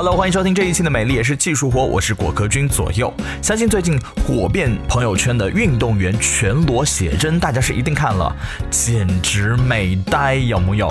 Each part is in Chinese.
Hello，欢迎收听这一期的美丽也是技术活，我是果壳君左右。相信最近火遍朋友圈的运动员全裸写真，大家是一定看了，简直美呆，有木有？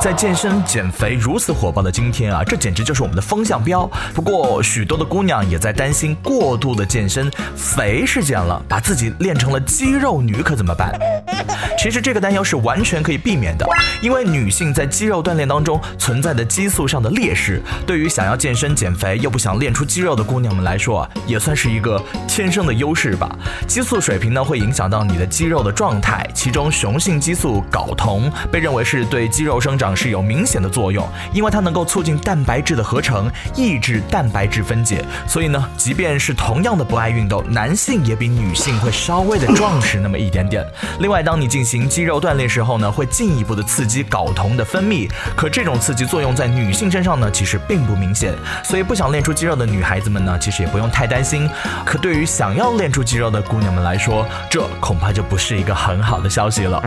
在健身减肥如此火爆的今天啊，这简直就是我们的风向标。不过，许多的姑娘也在担心过度的健身肥是减了，把自己练成了肌肉女可怎么办？其实这个担忧是完全可以避免的，因为女性在肌肉锻炼当中存在的激素上的劣势，对于想要健身减肥又不想练出肌肉的姑娘们来说啊，也算是一个天生的优势吧。激素水平呢会影响到你的肌肉的状态，其中雄性激素睾酮被认为是对肌肌肉生长。是有明显的作用，因为它能够促进蛋白质的合成，抑制蛋白质分解。所以呢，即便是同样的不爱运动，男性也比女性会稍微的壮实那么一点点。另外，当你进行肌肉锻炼时候呢，会进一步的刺激睾酮的分泌。可这种刺激作用在女性身上呢，其实并不明显。所以不想练出肌肉的女孩子们呢，其实也不用太担心。可对于想要练出肌肉的姑娘们来说，这恐怕就不是一个很好的消息了。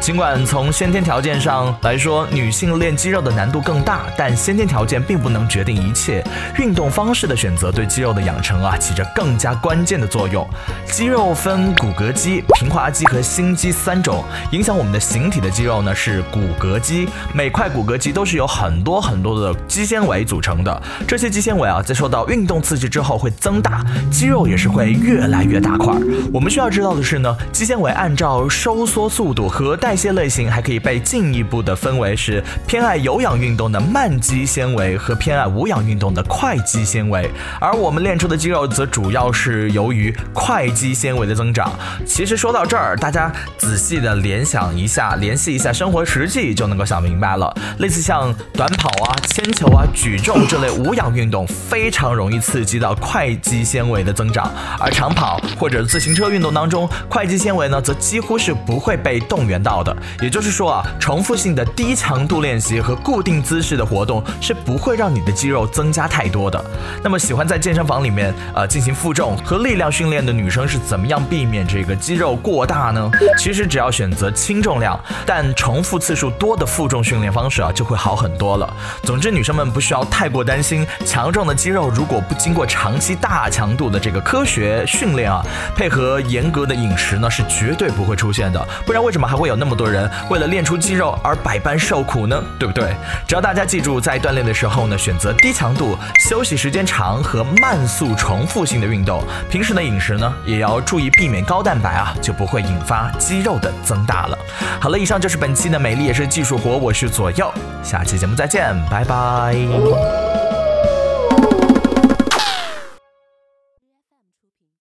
尽管从先天条件上来说，女性练肌肉的难度更大，但先天条件并不能决定一切。运动方式的选择对肌肉的养成啊，起着更加关键的作用。肌肉分骨骼肌、平滑肌和心肌三种，影响我们的形体的肌肉呢是骨骼肌。每块骨骼肌都是由很多很多的肌纤维组成的，这些肌纤维啊，在受到运动刺激之后会增大，肌肉也是会越来越大块。我们需要知道的是呢，肌纤维按照收缩速度和代代谢类型还可以被进一步的分为是偏爱有氧运动的慢肌纤维和偏爱无氧运动的快肌纤维，而我们练出的肌肉则主要是由于快肌纤维的增长。其实说到这儿，大家仔细的联想一下，联系一下生活实际，就能够想明白了。类似像短跑啊、铅球啊、举重这类无氧运动，非常容易刺激到快肌纤维的增长，而长跑或者自行车运动当中，快肌纤维呢，则几乎是不会被动员到。的，也就是说啊，重复性的低强度练习和固定姿势的活动是不会让你的肌肉增加太多的。那么喜欢在健身房里面呃进行负重和力量训练的女生是怎么样避免这个肌肉过大呢？其实只要选择轻重量但重复次数多的负重训练方式啊，就会好很多了。总之，女生们不需要太过担心，强壮的肌肉如果不经过长期大强度的这个科学训练啊，配合严格的饮食呢，是绝对不会出现的。不然为什么还会有那么？那么多人为了练出肌肉而百般受苦呢，对不对？只要大家记住，在锻炼的时候呢，选择低强度、休息时间长和慢速重复性的运动。平时的饮食呢，也要注意避免高蛋白啊，就不会引发肌肉的增大了。好了，以上就是本期的美丽也是技术活，我是左右，下期节目再见，拜拜。